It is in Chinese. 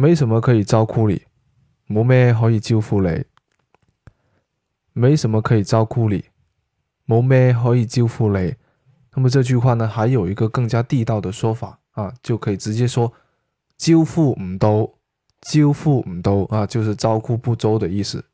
没什么可以招呼你冇咩可以招呼你。没什么可以招呼你冇咩可以招呼你。那么这句话呢还有一个更加地道的说法啊就可以直接说招呼唔到招呼唔到啊就是招呼不周的意思。